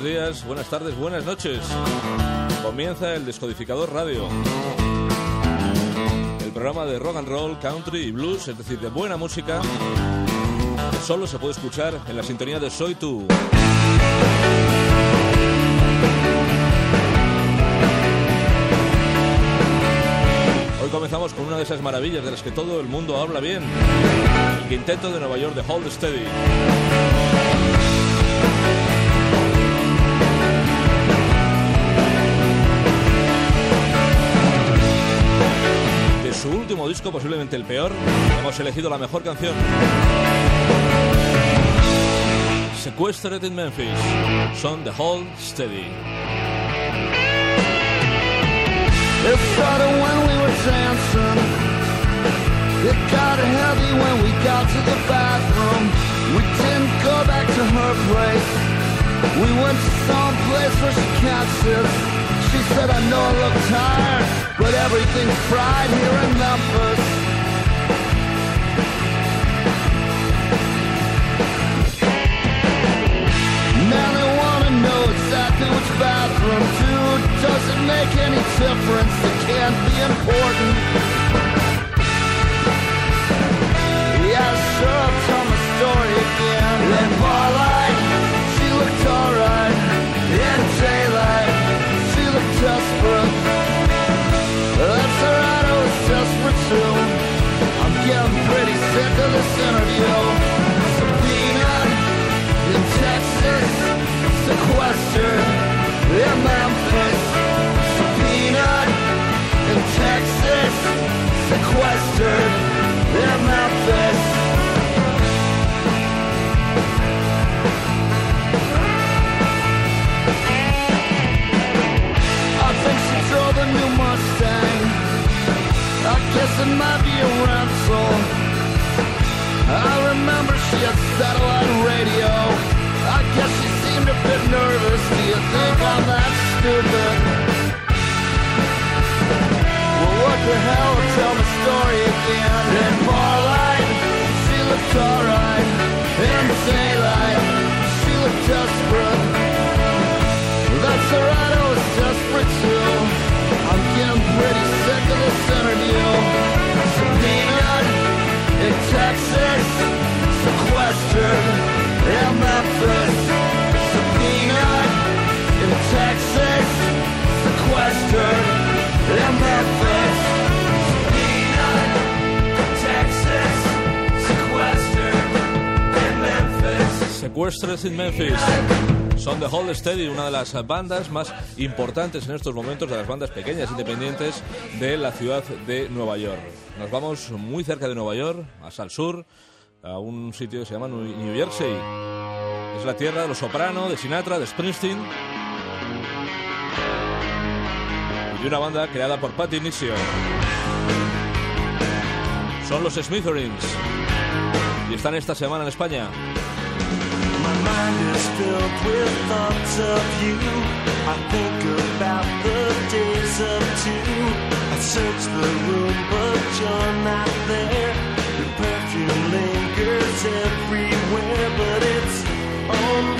buenos días, buenas tardes, buenas noches. Comienza el Descodificador Radio. El programa de rock and roll, country y blues, es decir, de buena música, solo se puede escuchar en la sintonía de Soy Tú. Hoy comenzamos con una de esas maravillas de las que todo el mundo habla bien. El quinteto de Nueva York de Hold Steady. Disco, posiblemente el peor, hemos elegido la mejor canción. Sequestered in Memphis. Son The Hold Steady. It started when we were dancing. It got heavy when we got to the bathroom. We didn't go back to her place. We went to some place where she can't sit. She said, I know I look tired, but everything's fried here in Memphis. Man, I wanna know exactly which bathroom to. Does it make any difference? Sequestres in Memphis. Son The Hold Steady, una de las bandas más importantes en estos momentos, de las bandas pequeñas independientes de la ciudad de Nueva York. Nos vamos muy cerca de Nueva York, hasta el sur, a un sitio que se llama New Jersey. Es la tierra de los Soprano, de Sinatra, de Springsteen. Y una banda creada por Patti Inizio. Son los Smithereens. Y están esta semana en España. Mind is filled with thoughts of you. I think about the days of two. I search the room, but you're not there. Your perfume lingers everywhere, but it's only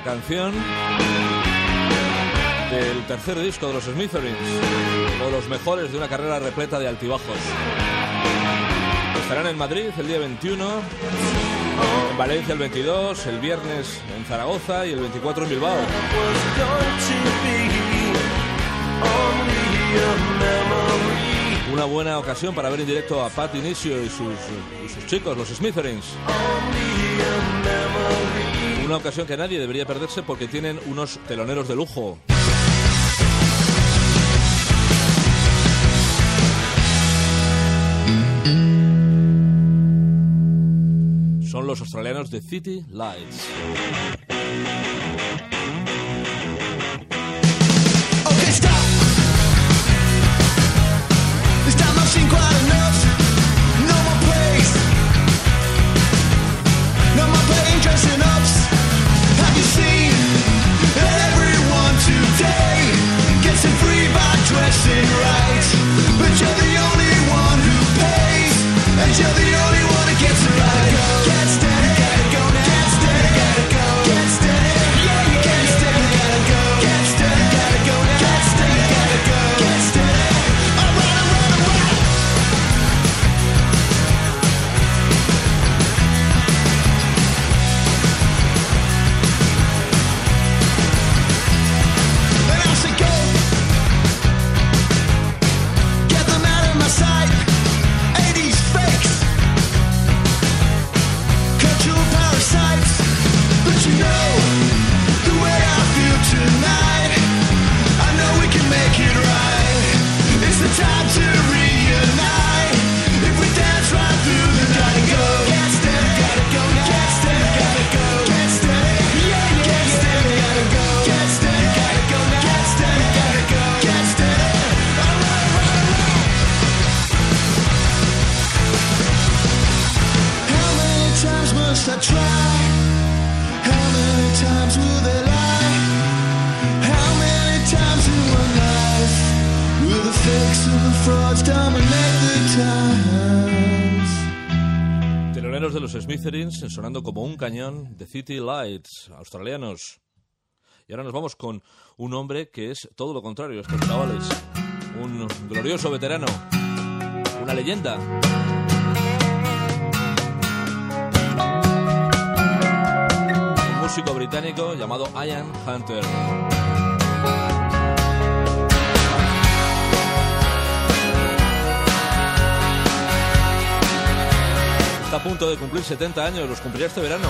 canción del tercer disco de los Smithereens, uno de los mejores de una carrera repleta de altibajos. Estarán en Madrid el día 21, en Valencia el 22, el viernes en Zaragoza y el 24 en Bilbao. Una buena ocasión para ver en directo a Pat Inicio y sus, y sus chicos, los Smithereens. Una ocasión que nadie debería perderse porque tienen unos teloneros de lujo. Son los australianos de City Lights. No more plays. No dressing ups. Gets the right. Gets the Smithereens sonando como un cañón de City Lights, australianos. Y ahora nos vamos con un hombre que es todo lo contrario a estos chavales. Un glorioso veterano. Una leyenda. Un músico británico llamado Ian Hunter. Está a punto de cumplir 70 años, los cumplirá este verano.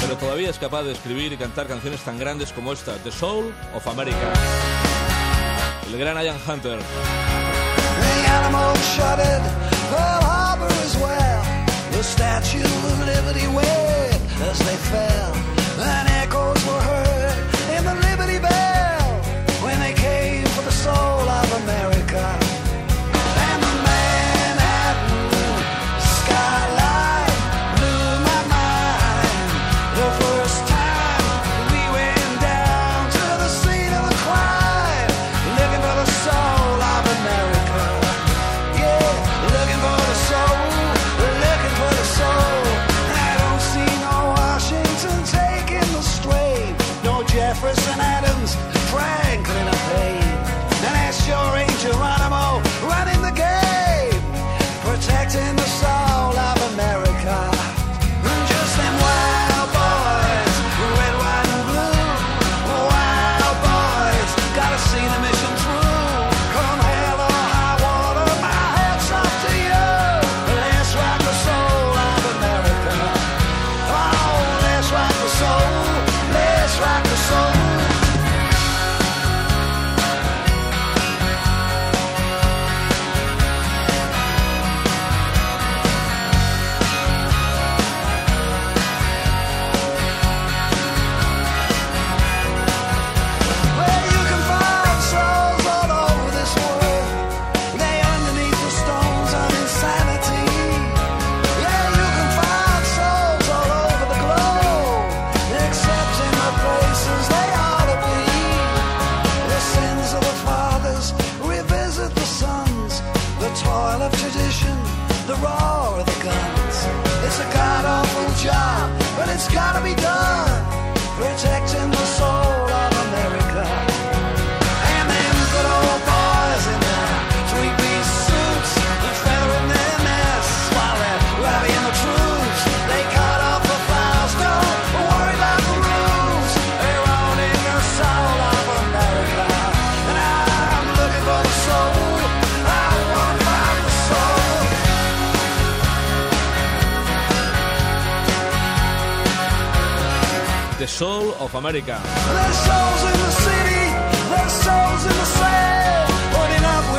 Pero todavía es capaz de escribir y cantar canciones tan grandes como esta, The Soul of America. El gran Ian Hunter.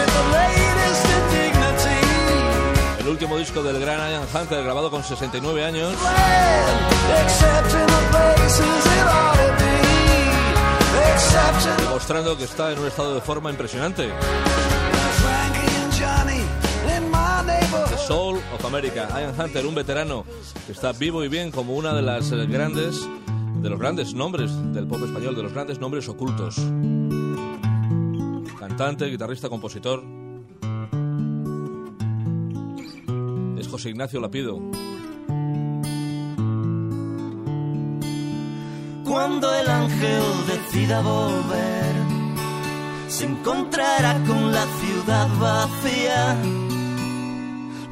The latest indignity. El último disco del gran Ian Hunter, grabado con 69 años, Land, except in the places it ought to be. Except in mostrando que está en un estado de forma impresionante. The. Soul of America. Ian Hunter, un veterano que está vivo y bien como una de las grandes, de los grandes nombres del pop español, de los grandes nombres ocultos. Cantante, guitarrista, compositor. Es José Ignacio Lapido. Cuando el ángel decida volver, se encontrará con la ciudad vacía.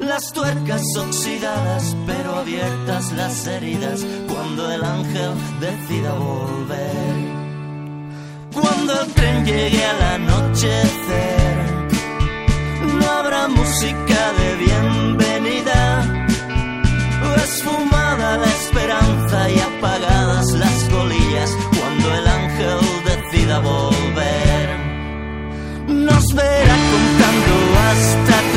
Las tuercas oxidadas, pero abiertas las heridas. Cuando el ángel decida volver. Cuando el tren llegue al anochecer, no habrá música de bienvenida. Esfumada la esperanza y apagadas las colillas cuando el ángel decida volver. Nos verá contando hasta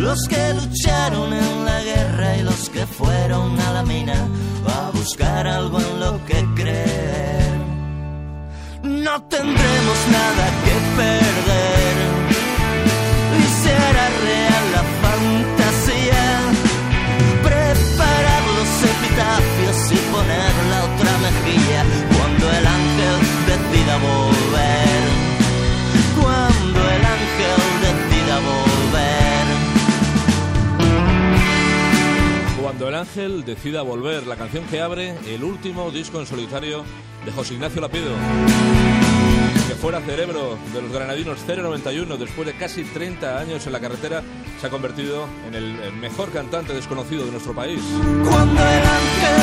Los que lucharon en la guerra y los que fueron a la mina a buscar algo en lo que creer. No tendremos nada que perder ángel decida volver, la canción que abre el último disco en solitario de José Ignacio Lapido. Que fuera cerebro de los granadinos 091, después de casi 30 años en la carretera, se ha convertido en el mejor cantante desconocido de nuestro país. Cuando el ángel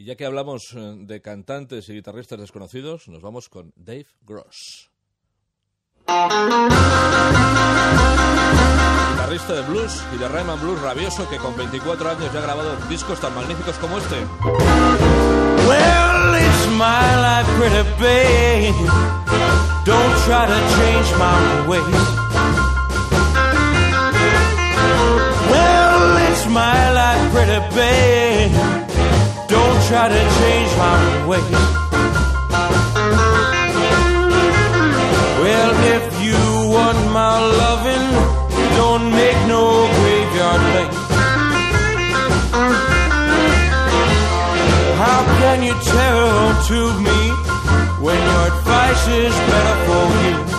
Y ya que hablamos eh, de cantantes y guitarristas desconocidos, nos vamos con Dave Gross. Guitarrista de blues y de rhythm and blues rabioso que con 24 años ya ha grabado discos tan magníficos como este. Well, it's my life, pretty babe. Don't try to change my ways. Well, it's my life, pretty babe. Try to change my ways. Well, if you want my loving, don't make no graveyard lane. How can you tell to me when your advice is better for you?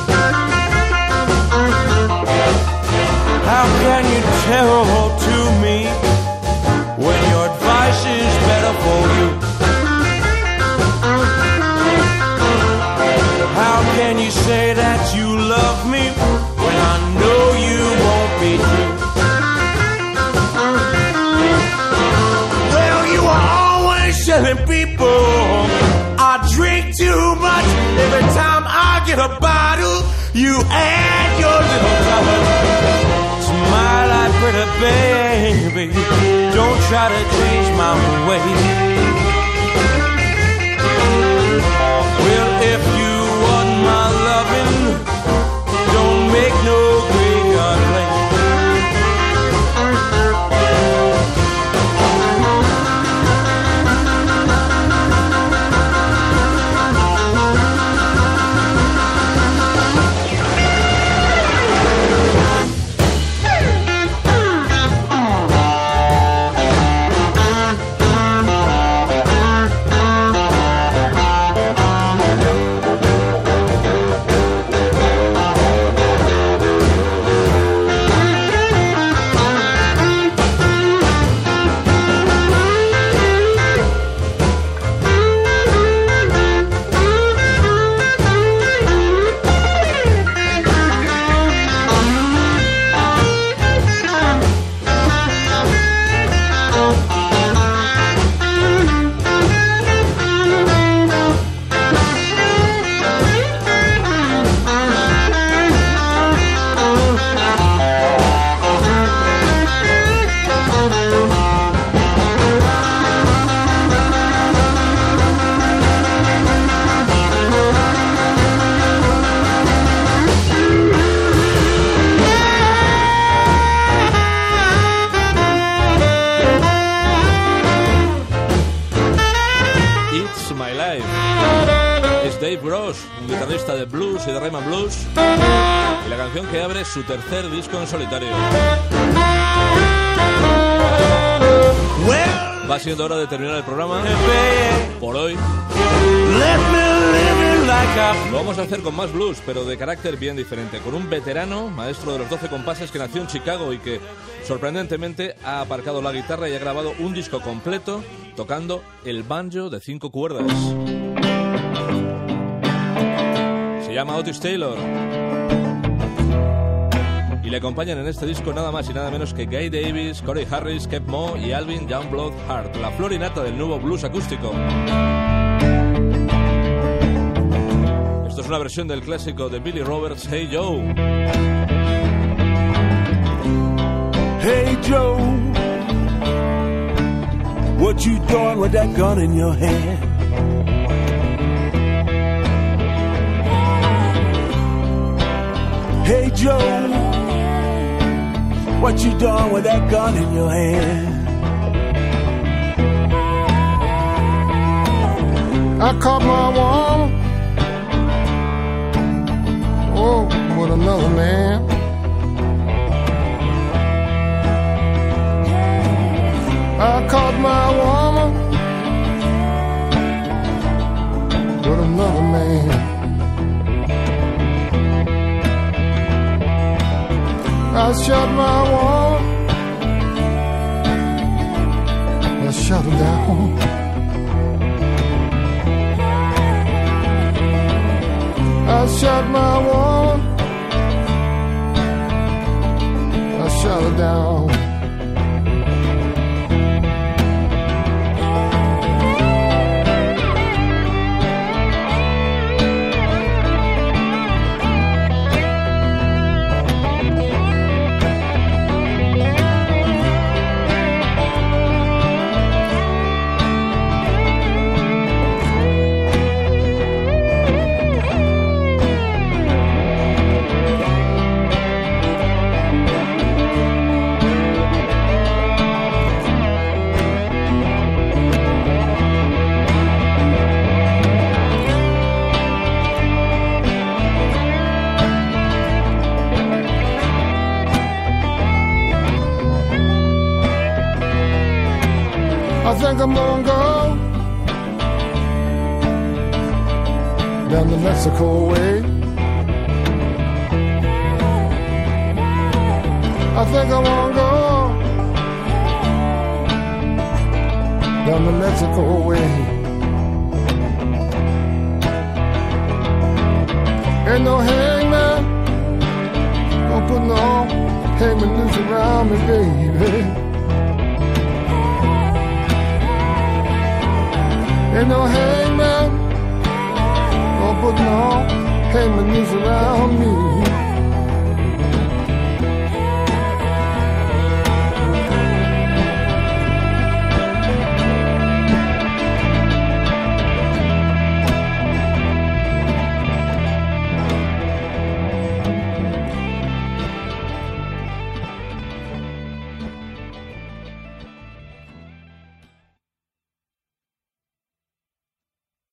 You add your little touch. Smile like pretty baby. Don't try to change my ways. Un guitarrista de blues y de rhythm and blues. Y la canción que abre su tercer disco en solitario. Va siendo hora de terminar el programa por hoy. Lo vamos a hacer con más blues, pero de carácter bien diferente. Con un veterano, maestro de los 12 compases que nació en Chicago y que sorprendentemente ha aparcado la guitarra y ha grabado un disco completo tocando el banjo de cinco cuerdas. Se llama Otis Taylor. Y le acompañan en este disco nada más y nada menos que Guy Davis, Corey Harris, Kev Moe y Alvin Youngblood Hart, la florinata del nuevo blues acústico. Esto es una versión del clásico de Billy Roberts, Hey Joe. Hey Joe, what you doing with that gun in your hand? Hey Joe, what you doing with that gun in your hand? I caught my woman. Oh, with another man. I caught my woman with another man. I shut my wall. I shut it down. I shut my wall. I shut it down. I'm gonna go down the Mexico way. I think I wanna go down the Mexico way. Ain't no hangman gonna put no hangman noose around me, baby. Ain't no hangman gonna put no hangman around me.